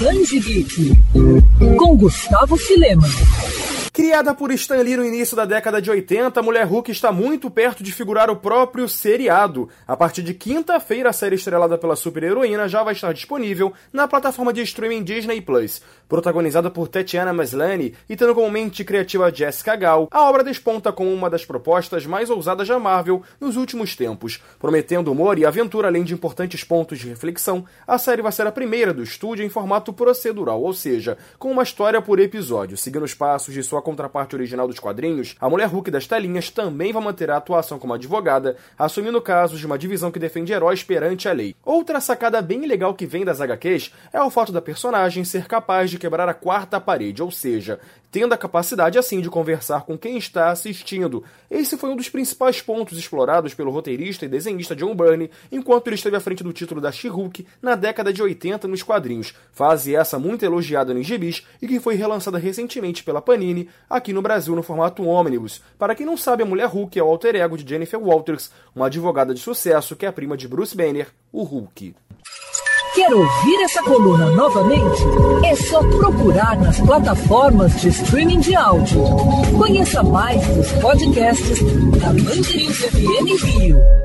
Band Geek com Gustavo Filema. Criada por Stan Lee no início da década de 80, Mulher Hulk está muito perto de figurar o próprio seriado. A partir de quinta-feira, a série estrelada pela super-heroína já vai estar disponível na plataforma de streaming Disney+. Protagonizada por Tatiana Maslany e tendo como mente criativa Jessica Gal, a obra desponta como uma das propostas mais ousadas da Marvel nos últimos tempos. Prometendo humor e aventura além de importantes pontos de reflexão, a série vai ser a primeira do estúdio em formato procedural, ou seja, com uma história por episódio, seguindo os passos de sua contraparte original dos quadrinhos, a mulher Hulk das telinhas também vai manter a atuação como advogada, assumindo casos de uma divisão que defende heróis perante a lei. Outra sacada bem legal que vem das HQs é o fato da personagem ser capaz de quebrar a quarta parede, ou seja, tendo a capacidade assim de conversar com quem está assistindo. Esse foi um dos principais pontos explorados pelo roteirista e desenhista John Byrne enquanto ele esteve à frente do título da She-Hulk na década de 80 nos quadrinhos, fase essa muito elogiada nos gibis e que foi relançada recentemente pela Panini aqui no Brasil no formato ônibus. Para quem não sabe, a Mulher Hulk é o alter ego de Jennifer Walters, uma advogada de sucesso que é a prima de Bruce Banner, o Hulk. Quer ouvir essa coluna novamente? É só procurar nas plataformas de streaming de áudio. Conheça mais dos podcasts da Mandirinhos FM Rio.